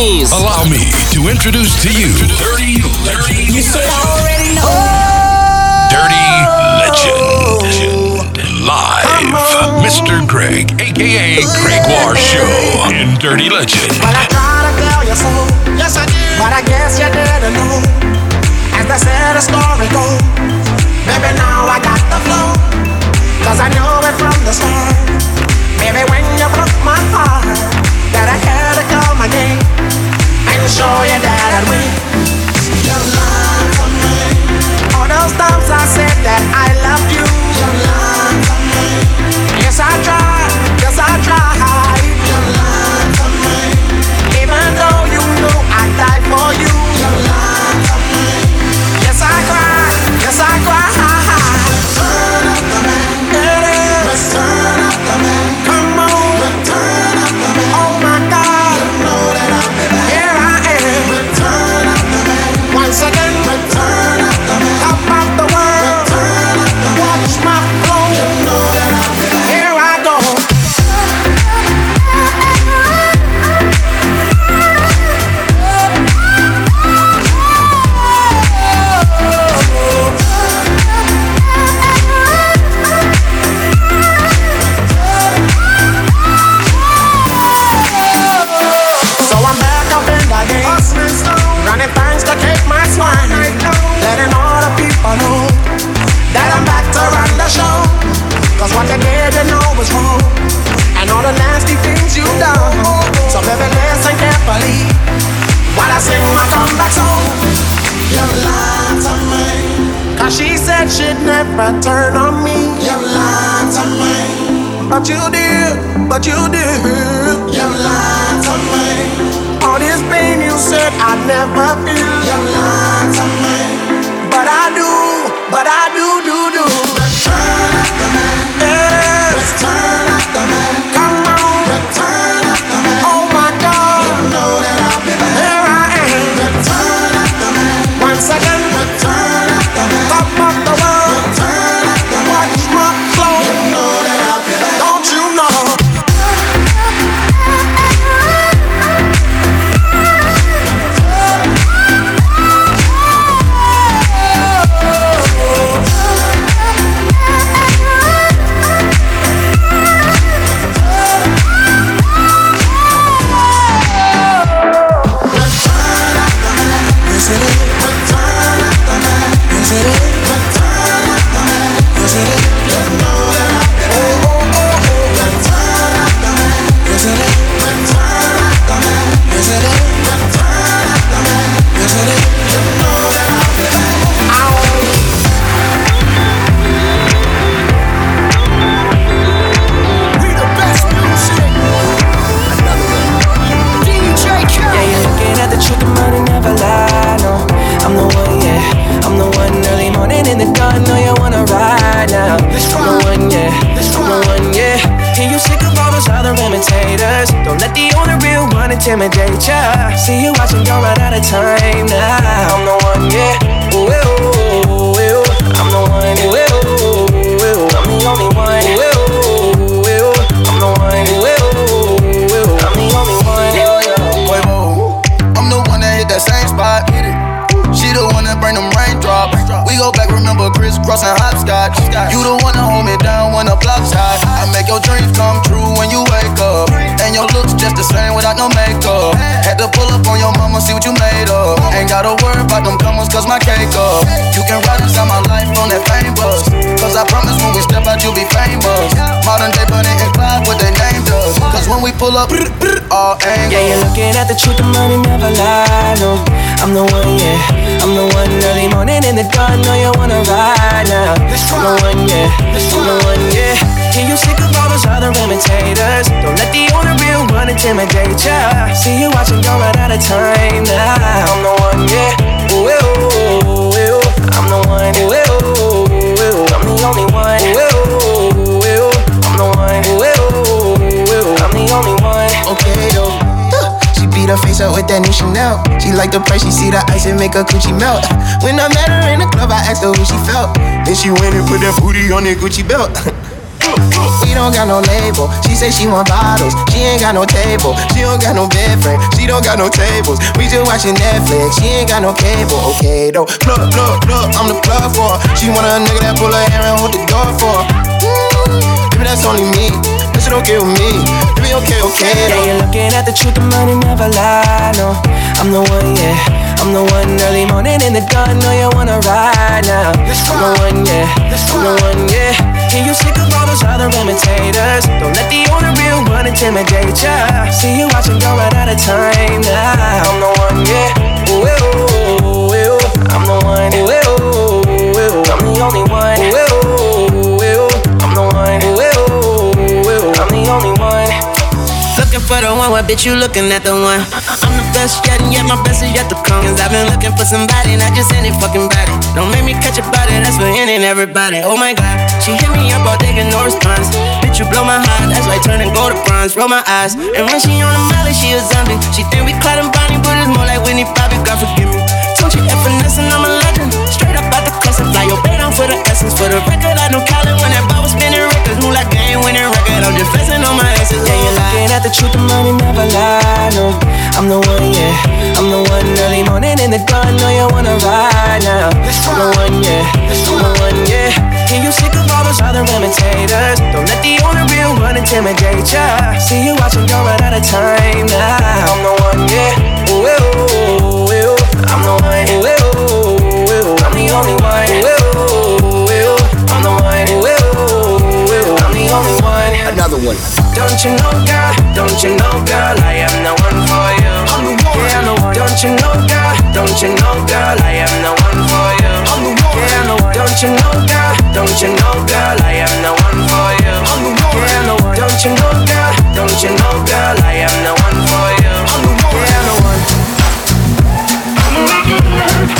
Denise. Allow me to introduce to you Dirty, Dirty, You should already know. Dirty oh. Legend. Live, Mr. Greg, aka Greg War Show in Dirty Legend. Well, I tried to tell you so. Yes, I did. But I guess you didn't know. As they said, the story goes. Baby, now I got the flow. Cause I knew it from the start. Baby, when you broke my heart, that I had to call my name and show you that I'd win. You lied to me. All those times I said that I loved you. You lied to me. Yes, I tried. Yes, I tried. She said she'd never turn on me. You lied to me. But you did, but you did. You lied to me. All this pain you said I'd never feel. You lied to me. But I do, but I See you watching, don't run out of time now. I'm the one, yeah. Cause my cake up. You can ride inside my life on that fame bus. Cause I promise when we step out, you'll be famous. Modern day Bonnie and Clyde, what they named us. Cause when we pull up, all angles. Yeah, you're looking at the truth, the money never lie. No, I'm the one, yeah. I'm the one early morning in the dawn. Know you wanna ride now. I'm the one, yeah. I'm the one, yeah. Hear you sick of all those other imitators. Don't let the only real one intimidate ya. See you watching, run out of time now. I'm the one, yeah. Ooh, ooh, ooh, ooh. I'm the one, ooh, ooh, ooh. I'm the only one. Ooh, ooh, ooh. I'm the one. Ooh, ooh, ooh. I'm the only one. okay though. She beat her face up with that new Chanel. She like the price, she see the ice and make her coochie melt. When I met her in the club, I asked her who she felt. Then she went and put that booty on that Gucci belt. We don't got no label. She say she want bottles. She ain't got no table. She don't got no bed frame. She don't got no tables. We just watching Netflix. She ain't got no cable. Okay though. Look, look, look. I'm the plug for her. She want a nigga that pull her hair and hold the door for her. Maybe that's only me. That shit okay with me. Maybe okay, okay though. Yeah, you're looking at the truth. The money never lie. No, I'm the one. Yeah. I'm the one early morning in the dawn. Know you wanna ride now. I'm the one, yeah. I'm the one, yeah. Can you sick of all those other imitators? Don't let the only real one intimidate ya. See you watching, go right out of time now. I'm the one, yeah. Ooh, ooh, ooh, ooh. I'm the one. Ooh, ooh, ooh, ooh. I'm the only one. Ooh, ooh, ooh. I'm the one. Ooh, ooh, ooh. I'm the only one. Looking for the one, what bitch you looking at the one? Uh-uh. Best yet, and yet my best is yet to come. Cause I've been looking for somebody, not just any fucking body. Don't make me catch a body, that's for any and everybody. Oh my god, she hit me up all day, get no response. Bitch, you blow my heart, that's like turning gold to bronze. Roll my eyes, and when she on the molly, she a zombie. She think we Clyde and Bonnie, but it's more like Whitney Bobby, God forgive me. Don't you F finessing, I'm a legend. Straight your bait on for the essence. For the record, I know Colin when that ball was spinning records. Move like game winning record, I'm just flexing on my asses. Yeah, you're looking at the truth, the money never lie. No, I'm the one, yeah. I'm the one early morning in the dawn. Know you wanna ride now. I'm the one, yeah. I'm the one, yeah. Can you sick of all those other imitators? Don't let the only real one intimidate ya. See you watching, go right out of time now. I'm the one, yeah. Ooh, ooh, ooh, ooh. I'm the one. Ooh, ooh, ooh. I'm the only one. Ooh, ooh, ooh. I'm the one. I'm the only one. Another one. Don't you know, girl? Don't you know, girl? I am the one for you. I'm the one. Yeah, I'm the one. Don't you know, girl? Don't you know, girl? I am the one for you. I'm the one. Yeah, I'm the one. Don't you know, girl? Don't you know, girl? I am the one for you. I'm the one. Yeah, I'm the one. Don't you know, girl? Don't you know, girl? I am the one for you. I'm the one. Yeah, I'm the one.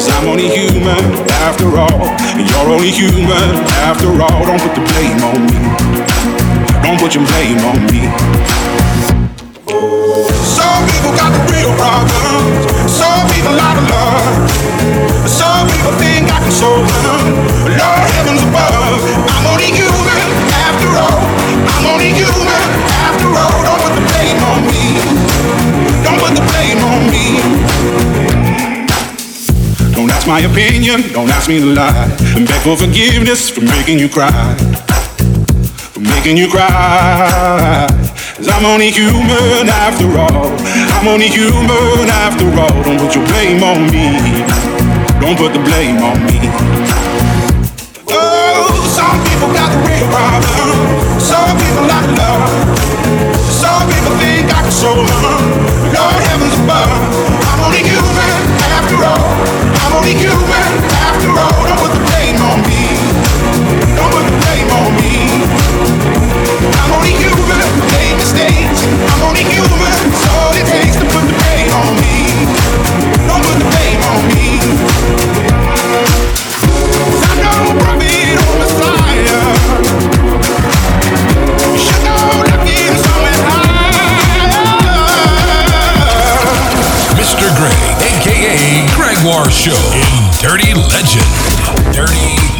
Cause I'm only human after all. And you're only human after all. Don't put the blame on me. Don't put your blame on me. Some people got the real problems. Some people out of love. Some people think I can solve them. Lord heavens above. I'm only human after all. I'm only human after all. Don't put the blame on me. Don't put the blame on me. My opinion, don't ask me to lie. And beg for forgiveness for making you cry. For making you cry. Cause I'm only human after all. I'm only human after all. Don't put your blame on me. Don't put the blame on me. Oh, some people got the real problem. Some people not love. Some people think I can them. I'm Gregoire Show in Dirty Legend. Dirty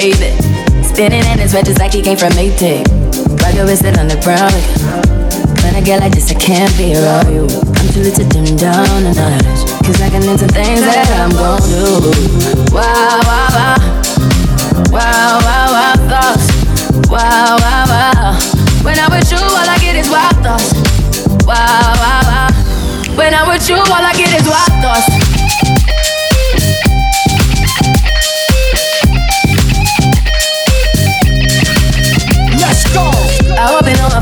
baby. Spinning in his red just like he came from Maytag. Rocket with it on the brown. When I get like this, I can't be around you. I'm too little to dim down a notch. Cause I can into things that I'm gon' do. Wow, wow, wow. Wow, wow, wow, thoughts. Wow, wow, wow. When I'm with you, all I get is wild thoughts. Wow, wow, wow. When I'm with you, all I get is wild thoughts.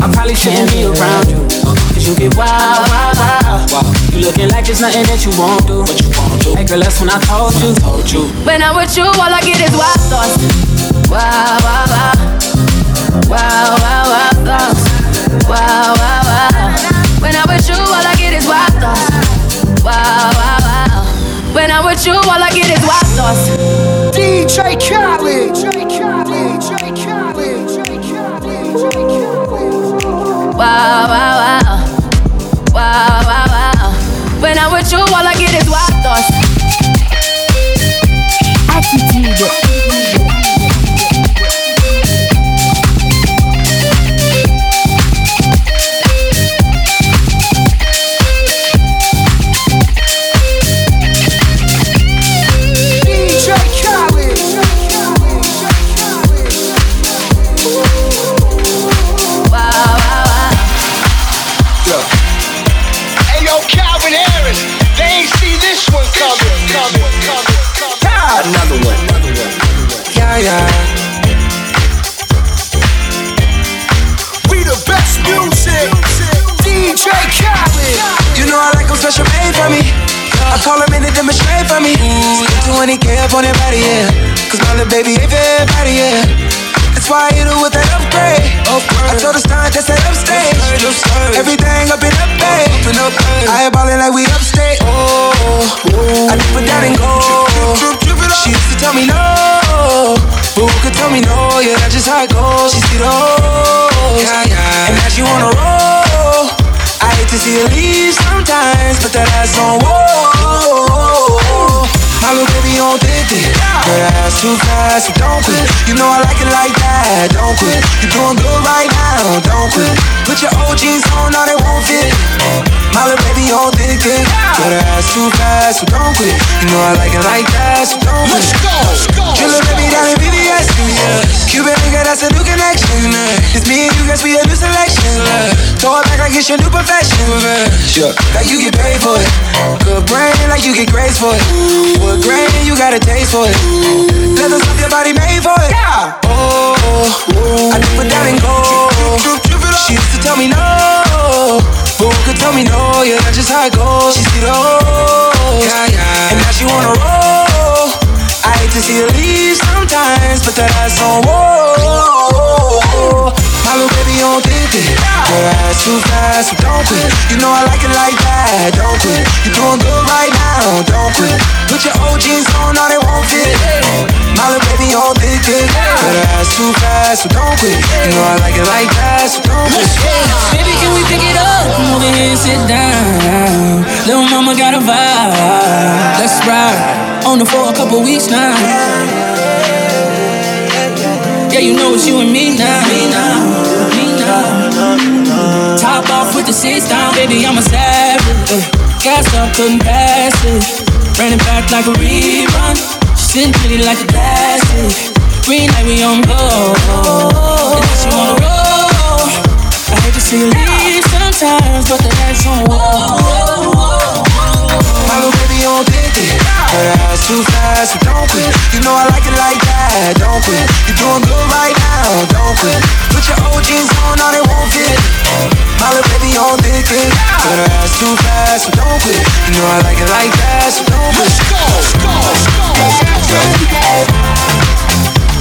I probably shouldn't be around you. Cause you get wild, wild, wild. You looking like there's nothing that you won't do. What you won't do. Hey girl, that's when I told you. Told you. When I'm with you, all I get is wild thoughts. Wow, wow, wow. Wow, wow, wow thoughts. Wow, wow, wow. When I'm with you, all I get is wild thoughts. Wow, wow, wow. When I'm with you, all I get is wild thoughts. DJ Khaled. DJ Khaled. wow, wow, wow, wow, wow. When I'm with you, all I get is wild thoughts. Attitude. Dick. Her ass too fast, so don't quit. You know I like it like that, so don't quit. Let's go, let's go. Baby down in BBS, yeah. Cuban nigga, that's a new connection. It's me and you, guys, we a new selection. Throw it back like it's your new profession. Yeah. Like you get paid for it. Good brain, like you get grace for it. Wood grain, you got a taste for it. Leather stuff your body made for it. Yeah. Oh, I dip it down and go. She used to tell me no. Could tell me no? Yeah, that's just how it goes. She see the hoes. Yeah, yeah. And now she wanna roll. I hate to see her leave sometimes, but that ass on whoa. My little baby on dick. Her ass too fast, so don't quit. You know I like it like that, don't quit. You doing good Too fast, so don't quit. You know I like it like that, so don't quit. Baby, can we pick it up? Come over here and sit down. Little mama got a vibe. Let's ride. On the floor a couple weeks now. Yeah, you know it's you and me now. Me now. Me now. Top off with the seats down, baby, I'm a savage. Gas up, couldn't pass it. It back like a rerun. She sitting pretty like a classic. Green light, we on go. And then she wanna roll. I hate to see you leave sometimes, but the lights on whoa. My little baby on dick. Her ass too fast, so don't quit. You know I like it like that, don't quit. You're doing good right now, don't quit. Put your old jeans on, now they won't fit. My little baby on thick dick. Her ass too fast, so don't quit. You know I like it like that, so don't quit. Let's go, let's go, let's go. Want money?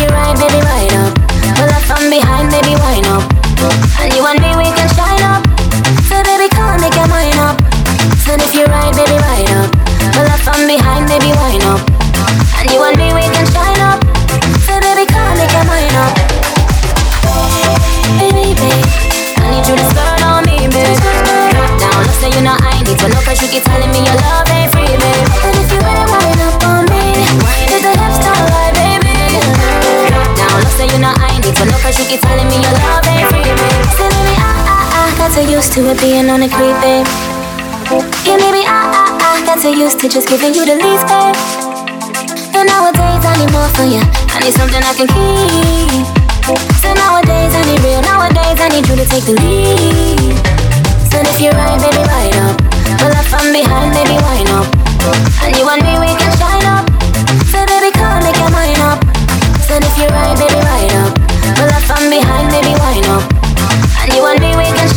You ride, baby, ride up. Pull up from behind, baby, wind up. And you and me, we to it being on the creep, babe. Yeah, maybe I, ah, ah, got so used to just giving you the least, babe. But nowadays I need more for you. I need something I can keep. So nowadays I need real. Nowadays I need you to take the lead. So if you're right, baby, ride up. Pull up from behind, baby, wind up. And you and me, we can shine up. So baby, come make your mind up. So if you're right, baby, ride up. Pull up from behind, baby, wind up. And you and me, we can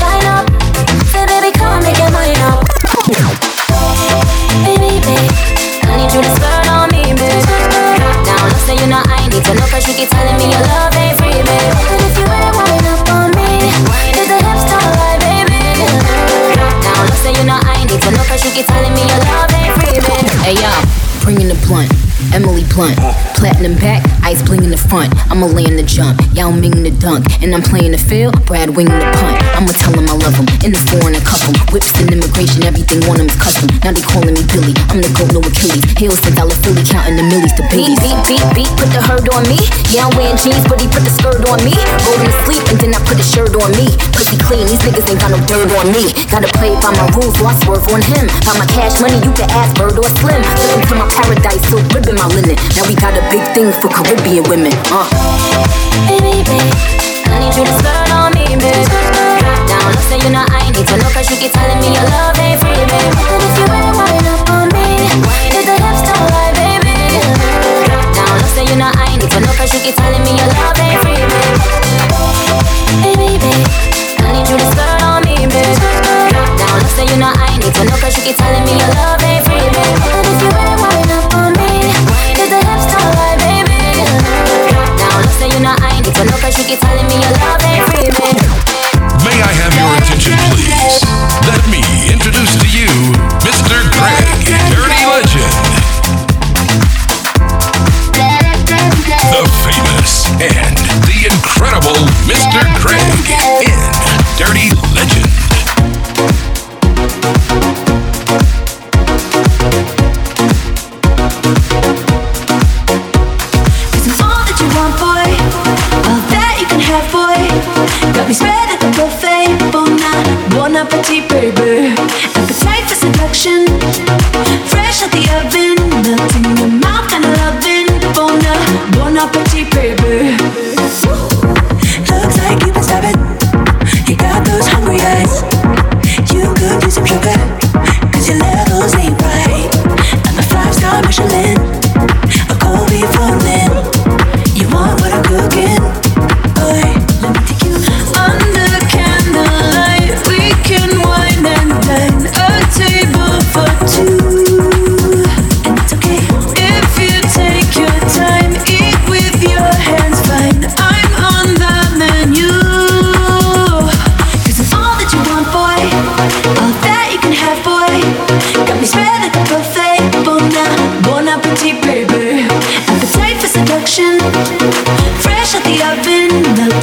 know I need cause you keep telling me your love ain't free, babe. But if you up on me, the lie, baby. Drop down, look, say you keep telling me your love ain't free. Hey yo, bringing the blunt. Emily Blunt, platinum back, ice bling in the front. I'ma lay in the jump, Yao Ming the dunk, and I'm playing the field, Brad Wing the punt. I'ma tell him I love him, in the foreign a couple. Whips and immigration, everything on him is custom. Now they calling me Billy, I'm the goat, no Achilles. Heels to dollar Philly, counting the millies to Beat, beat, beat, beat, put the herd on me. Yeah, I'm wearing jeans, but he put the skirt on me. Him to sleep, and then I put the shirt on me. Pussy clean, these niggas ain't got no dirt on me. Gotta play by my rules, so I swerve on him. By my cash money, you can ask Bird or Slim. Him to my paradise, so ribbon my linen. Now we got a big thing for Caribbean women. Uh. Baby, baby, I need you to skirt on me, baby. babe. Down low, say you know I need to know, cause you keep telling me your love ain't free, babe. What if you ain't winding up on me? If the hips don't lie, baby. Down low, say you know I need to know, cause you keep telling me your love ain't free. Baby, I need you to skirt on me, babe. Down low, say you know I need to know, cause you keep telling me your love ain't you're telling me your love ain't dreaming. May I have your attention, please? Let me introduce to you Mr. Greg, Dirty Legend. The famous and the incredible Mr. Greg in Dirty Legend. baby.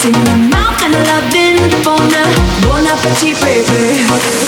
in my mouth and loving for in. Bon appetit, baby.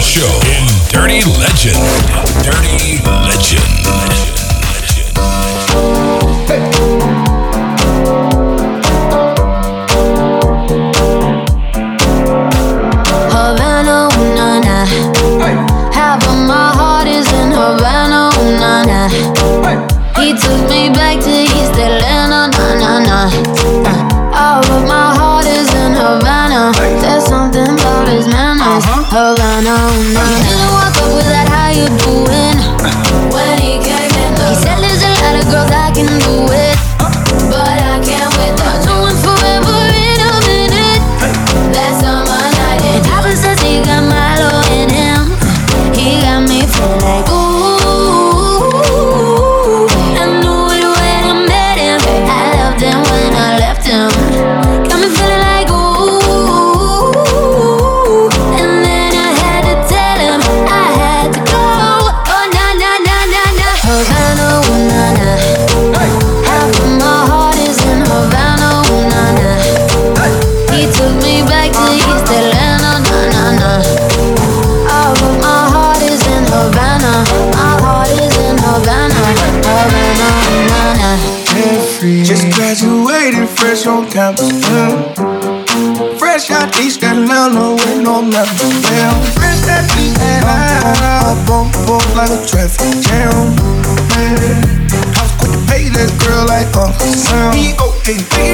show in Dirty Legend. Dirty Legend. Like Uncle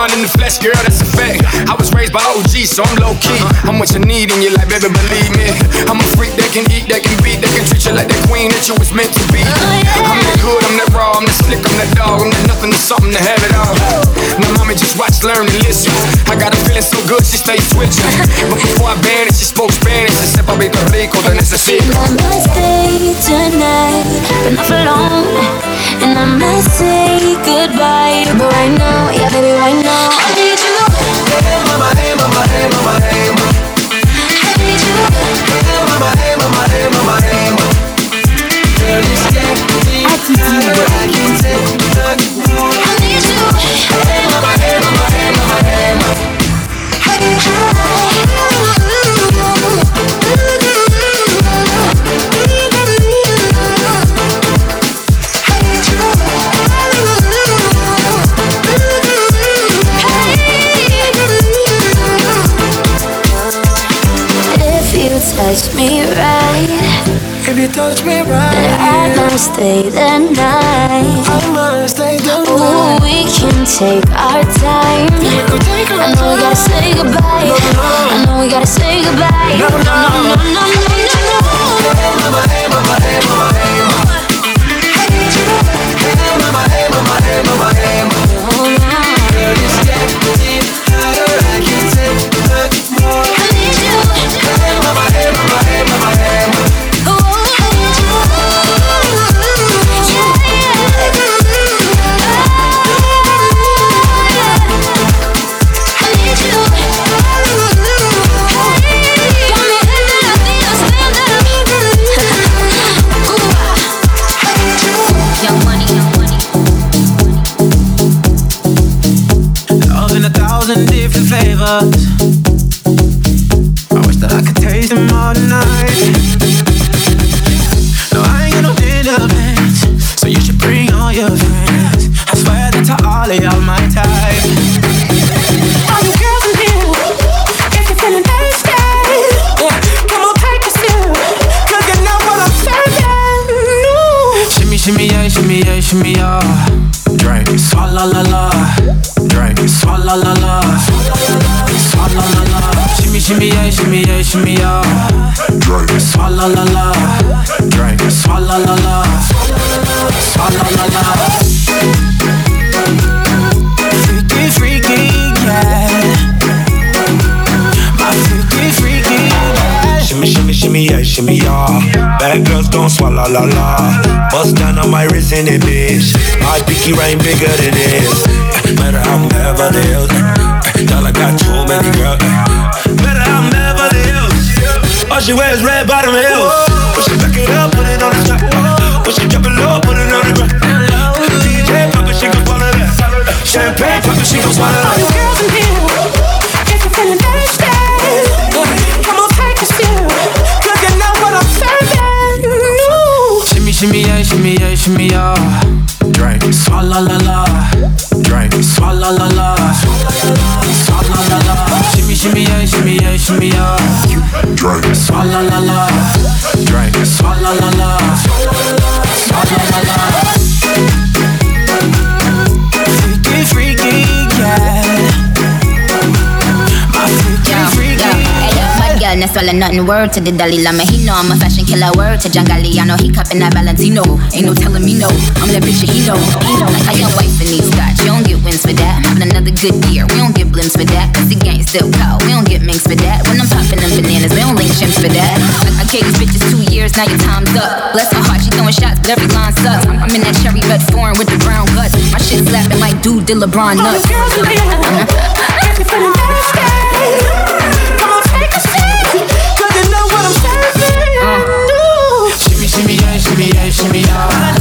In the flesh, girl, that's a fact. I was raised by OG, so I'm low key. I'm what you need in your life, baby, believe me. I'm a freak that can eat, that can beat, that can treat you like the queen that you was meant to be. Just learn, and listen. I got her feeling so good, she stay switching. But before I banned it, she spoke Spanish. She said, Papi, rico, then it's a secret. I might stay tonight, but not for long. And I might say goodbye, but right now, yeah, baby, right now, I need you. Hey, mama, hey, mama, hey, mama, hey, mama. I need you. Hey, mama, hey, mama, hey, mama, hey, mama. Girl, you step deep, I can take more. I need you. Hey, mama, hey, mama, touch me right, If you touch me right, then I might stay the night. I might stay the Ooh, night. we can take our time. We take our I know we gotta say goodbye. I know we gotta say goodbye. No, no. no, no, no, no, no. Hey, mama, hey, mama, hey, mama, hey, mama. Hey, Shimmy, shimmy, shimmy, yeah, shimmy, yeah. Bad girls gon' swallow la la. Bust down on my wrist in it, bitch. My pinky ring bigger than this. Matter how Beverly Hills. Girl, I got too many girls. Matter how Beverly Hills. All she wears red bottom heels. When she back it up, put it on the track. When she drop it low, put it on the ground. DJ pop it, she gon' swallow that. Champagne pop it, she gon' swallow All you girls in here, Shimmy, yeah, shimmy, yeah, shimmy, yeah. Drink, swalla la la. Drink, swalla la la. Swalla la la. Shimmy, shimmy, yeah, shimmy, yeah, shimmy, yeah. Drink, swalla la la. Drink, swalla la la. Swalla la la. Freaky, freaky, yeah. Girl, not swallow nothing. Word to the Dalai Lama. He know I'm a fashion killer. Word to John Galliano. He cupping that Valentino. Ain't no telling me no. I'm that bitch that he know. He know. Like I got wife in these scotch. You don't get wins for that. Having another good year. We don't get blimps for that. Cause the gang still cold. We don't get minks for that. When I'm popping them bananas, we don't link chimps for that. I, I gave these bitches two years. Now your time's up. Bless her heart. She throwing shots, but every line sucks. I'm, I'm in that cherry red foreign with the brown guts. My shit slapping like dude did LeBron All nuts. the girls in here, you're feeling come on take a sip, shimmy, yeah, shimmy,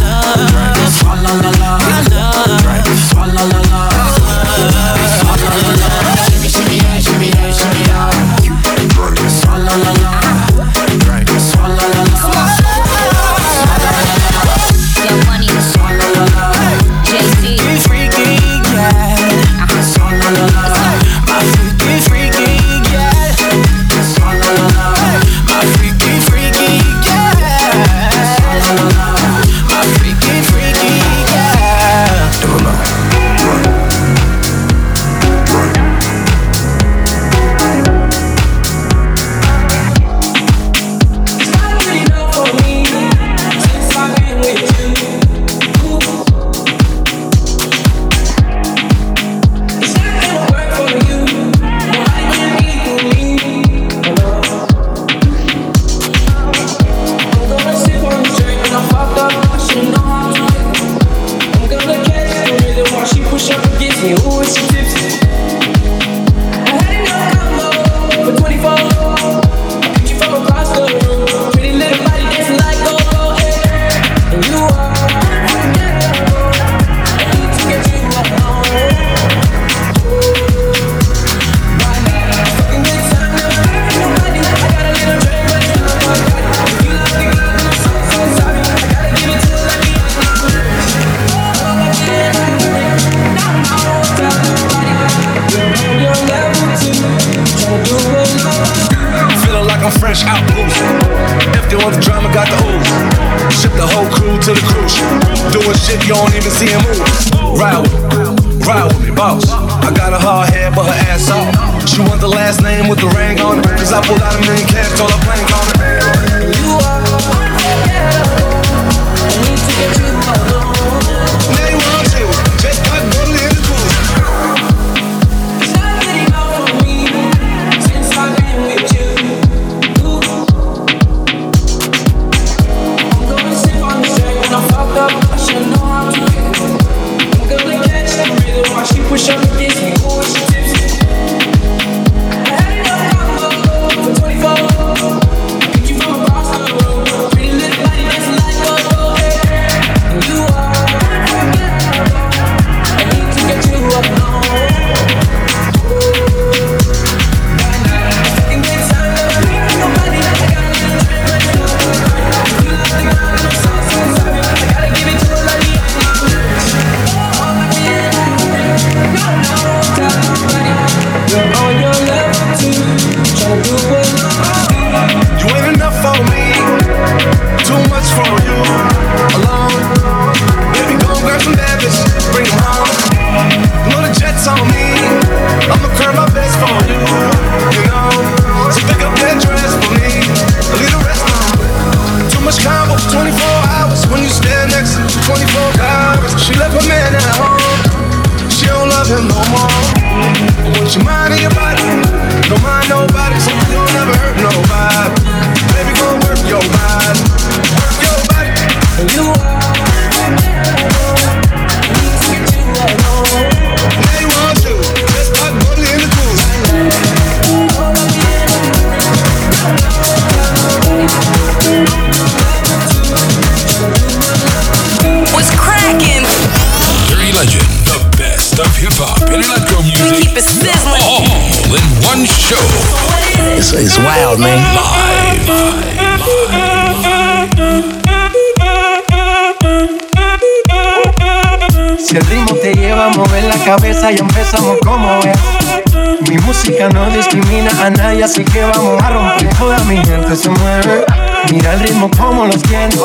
Mi música no discrimina a nadie, así que vamos a romper. Toda mi gente se mueve. Mira el ritmo como los tiene.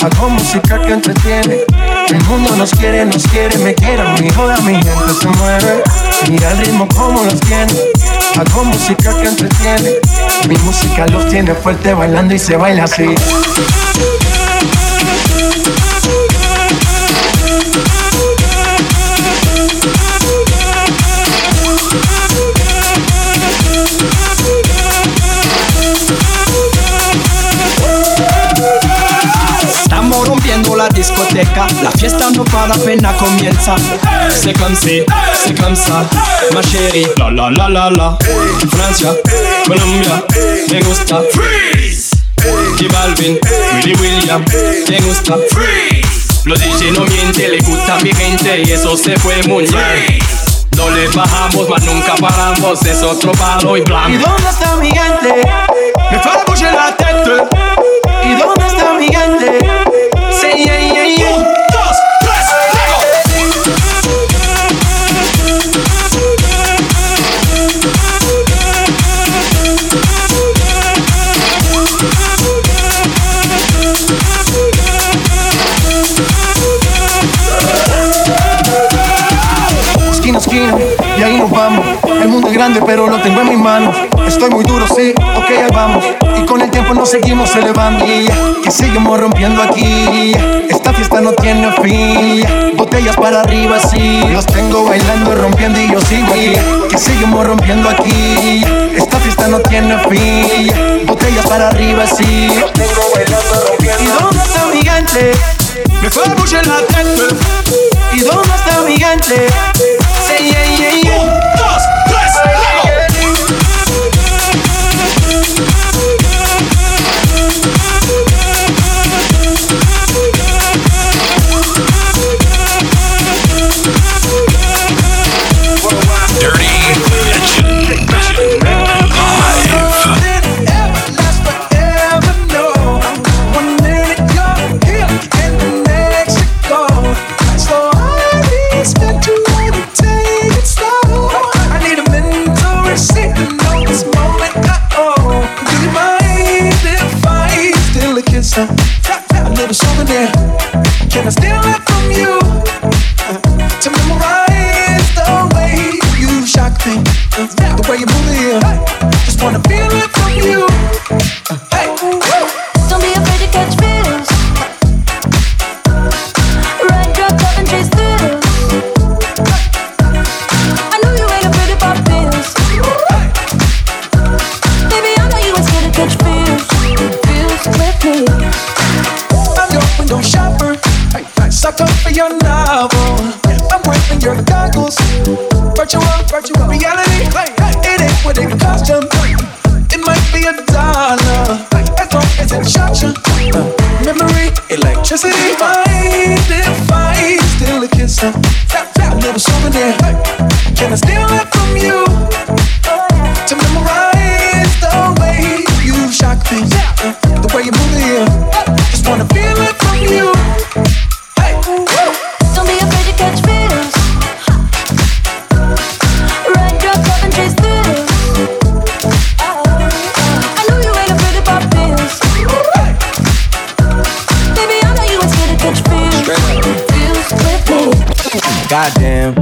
Hago música que entretiene. El mundo nos quiere, nos quiere, me quiere. Mi toda mi gente se mueve. Mira el ritmo como los tiene. Hago música que entretiene. Mi música los tiene fuerte bailando y se baila así. Discoteca, la fiesta no para apenas comienza. C'est comme si, c'est comme ça, ma chérie. La la la la la. Francia, Colombia, me gusta. Freeze. J Balvin, Willy William, me gusta. Freeze. Los DJ no mienten, le gusta a mi gente y eso se fue muy bien. No le bajamos, mas nunca paramos, es otro palo y blanco. ¿Y dónde está mi gente? Me fue a bouger la tête. ¿Y dónde está mi gente? Mundo es grande, pero lo tengo en mis manos. Estoy muy duro, sí, ok, ahí vamos. Y con el tiempo nos seguimos elevando. Y que seguimos rompiendo aquí. Esta fiesta no tiene fin. Botellas para arriba, sí. Los tengo bailando, rompiendo y yo sigo aquí. Que seguimos rompiendo aquí. Esta fiesta no tiene fin. Botellas para arriba, sí. Los tengo bailando, rompiendo. ¿Y dónde está mi gente? Me fue bouger la tête. ¿Y dónde está mi gente? Goddamn,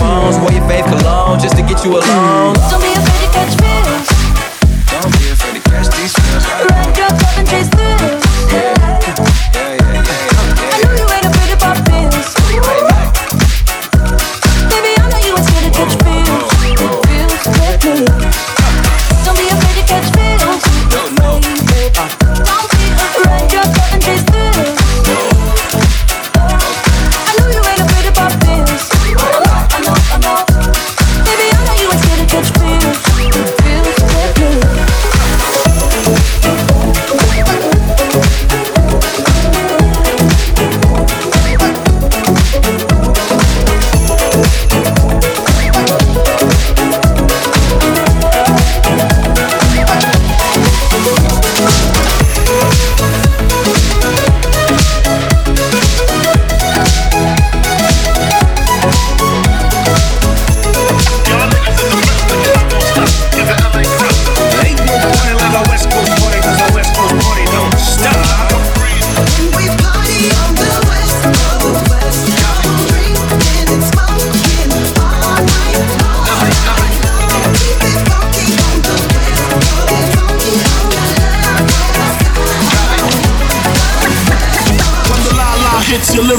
phones. Wore your fave cologne just to get you alone. Don't be afraid to catch feels. Don't be afraid to catch these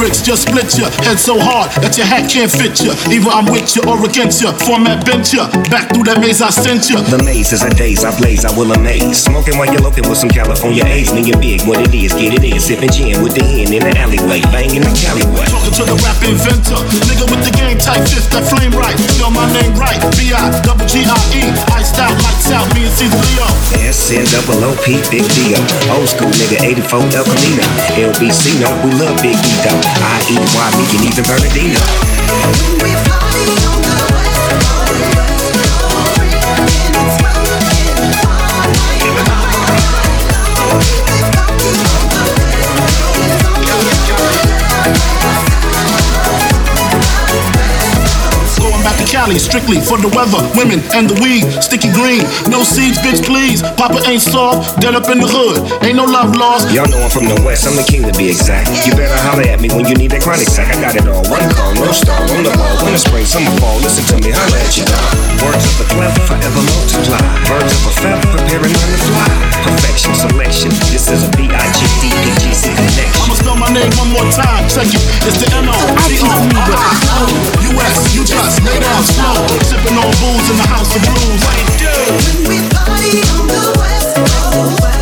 lyrics, just split your head so hard that your hat can't fit you. Either I'm with you or against you. Format bent you. Back through that maze I sent you. The maze is a daze, I blaze, I will amaze. Smoking while you're looking with some California A's. Me and big, what it is, get it in. Sipping gin with the hen in the alleyway. Banging the alleyway. Talking to the rap inventor. Nigga with the game type fist that flame right. Spell my name right. B-I, double G-I-E. Iced out, lights out, me and Caesar Leo. SN double OP, big deal. Old school nigga, 84 El Camino. LBC, no, we love Big E though. I-E-Y, me and even Bernardino. Back to Cali, strictly for the weather, women, and the weed. Sticky green, no seeds, bitch, please. Papa ain't soft, dead up in the hood. Ain't no love lost. Y'all know I'm from the west, I'm the king to be exact. You better holler at me when you need that chronic sack. I got it all. One call, no star, on the ball. Winter, spring, summer, fall. Listen to me, holla at you, dog. Words of the clever forever multiply. Birds of a feather preparing on the fly. Perfection, selection. This is a B-I-G-D-P-G-C connection. I'ma spell my name one more time. Check it. It's the N-O-C-O-U-S. Uh, uh, uh, you just lay down slow. Sipping on booze in the house of blues. all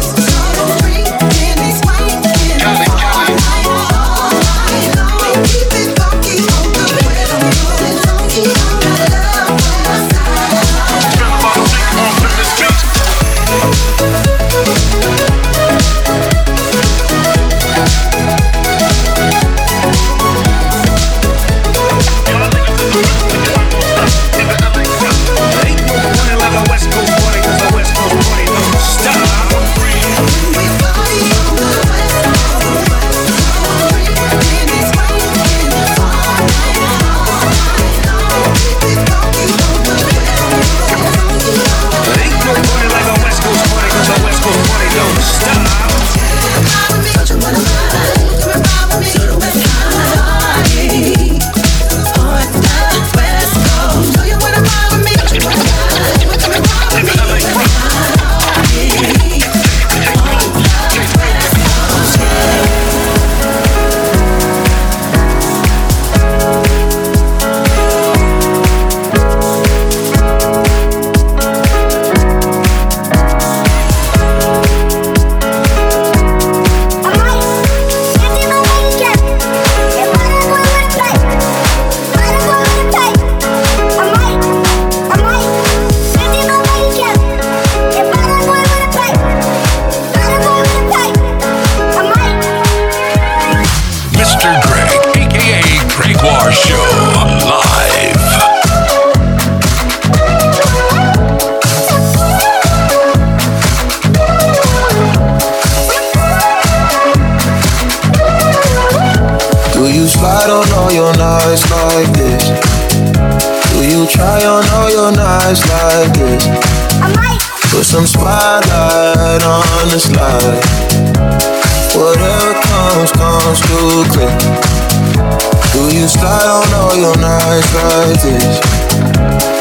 this?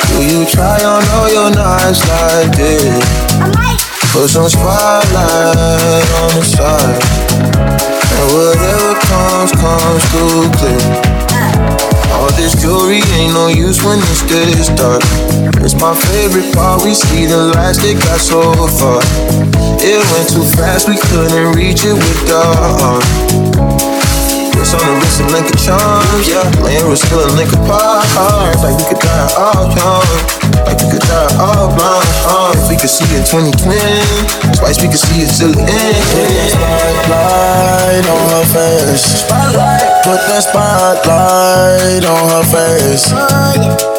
Do you try on all your nights like this? Put some spotlight on the side. And whatever comes, comes too quick. Uh. All this jewelry ain't no use when it's this dark. It's my favorite part. We see the lights that got so far. It went too fast, we couldn't reach it with the arm. Wrist on the wrist and of charms, yeah. Laying was still a link apart. Like we could die all young. Like we could die all blind. Uh, if we could see it 2020, twice we could see it till the end. Spotlight on her face. Spotlight. Put the spotlight on her face.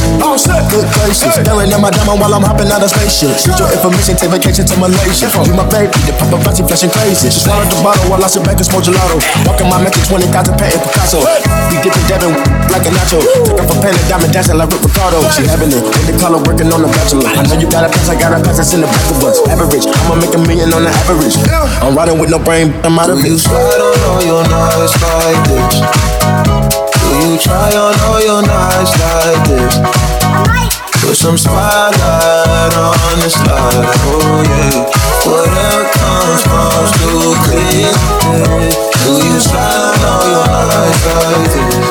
Oh, all set, good places. Staring at my diamond while I'm hopping out of spaceship. Shoot your information, take vacation to Malaysia. You my baby, the paparazzi flashing crazy. She swallowed the bottle while I sit back and smoke gelato. Walking my metric 20,000 patent Picasso. We get to Devin like a nacho. Took off a pen and diamond dancing like Rick Ricardo. She having it with the color working on the bachelor. I know you got a pass, I got a pass that's in the back of us. Average, I'ma make a million on the average. I'm riding with no brain, I'm out of it. You slide on all your nights like this. Do you try on all your nights like this? Put some spotlight on the slide, oh yeah. Whatever comes, comes too quick. Do you slide on all your nights like this?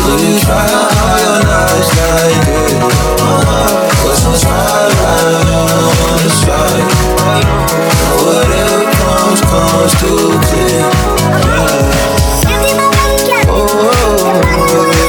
Do you try on all your nights like this? Put some spotlight on the slide. Whatever comes, comes too quick. Slide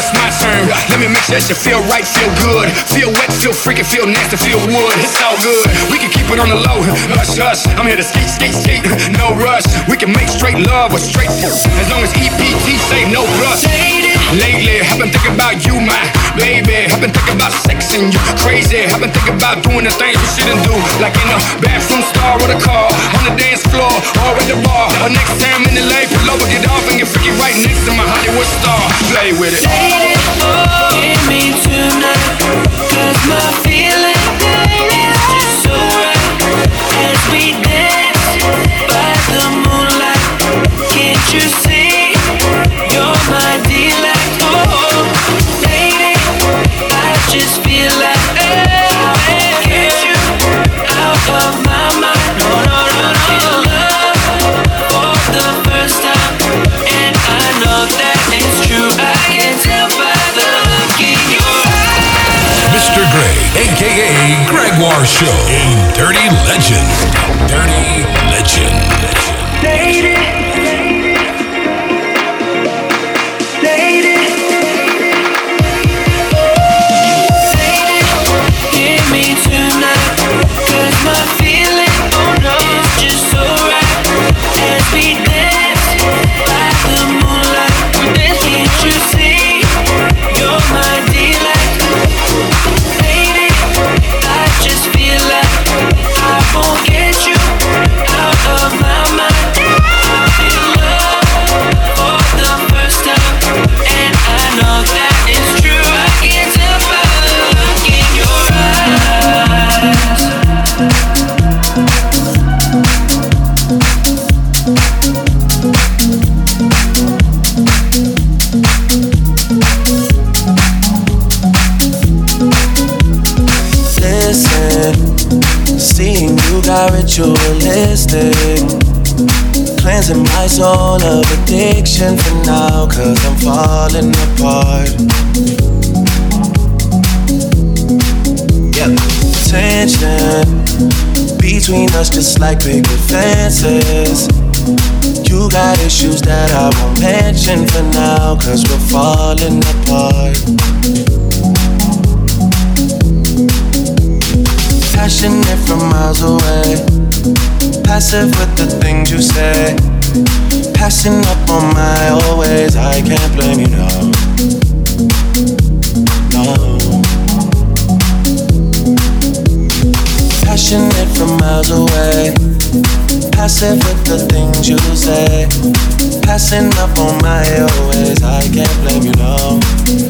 it's my turn. Let me make sure that you feel right, feel good. Feel wet, feel freaky, feel nasty, feel wood. It's all good. We can keep it on the low. Hush, hush. I'm here to skate, skate, skate. No rush. We can make straight love or straight. As long as EPT say no plus. Lately, I've been thinking about you, my baby. I've been thinking about sex and you crazy. I've been thinking about doing the things we shouldn't do. Like in a bathroom stall with a car. On the dance floor or at the bar. Or next time in the lake, pull over, get off and get freaky right next to my Hollywood star. Play with it. Lady, oh, me tonight. Cause my feeling is just so right. As we dance by the moonlight. Can't you see? aka Gregoire Show, in Dirty Legend. Dirty Legend. Soul of addiction for now, cause I'm falling apart. Yep, tension between us just like big fences. You got issues that I won't mention for now, cause we're falling apart. passionate from miles away. Passive with the things you say. Passing up on my always, I can't blame you, no. No. Passionate from miles away. Passive with the things you say. Passing up on my always, I can't blame you, no.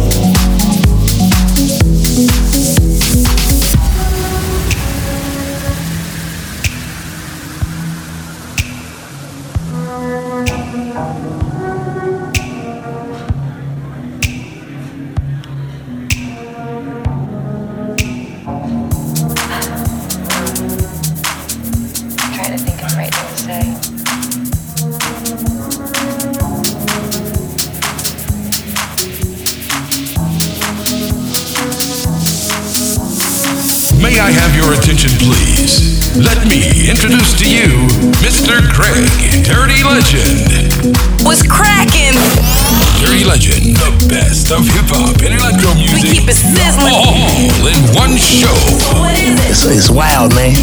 It's man.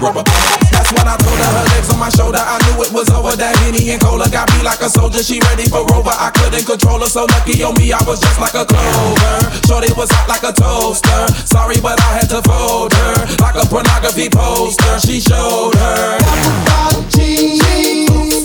rubber. That's when I told her her legs on my shoulder. I knew it was over. That Henny and Cola got me like a soldier. She ready for Rover. I couldn't control her. So lucky on me, I was just like a clover. Shorty was hot like a toaster. Sorry, but I had to fold her like a pornography poster. She showed her. Apple bottom cheese.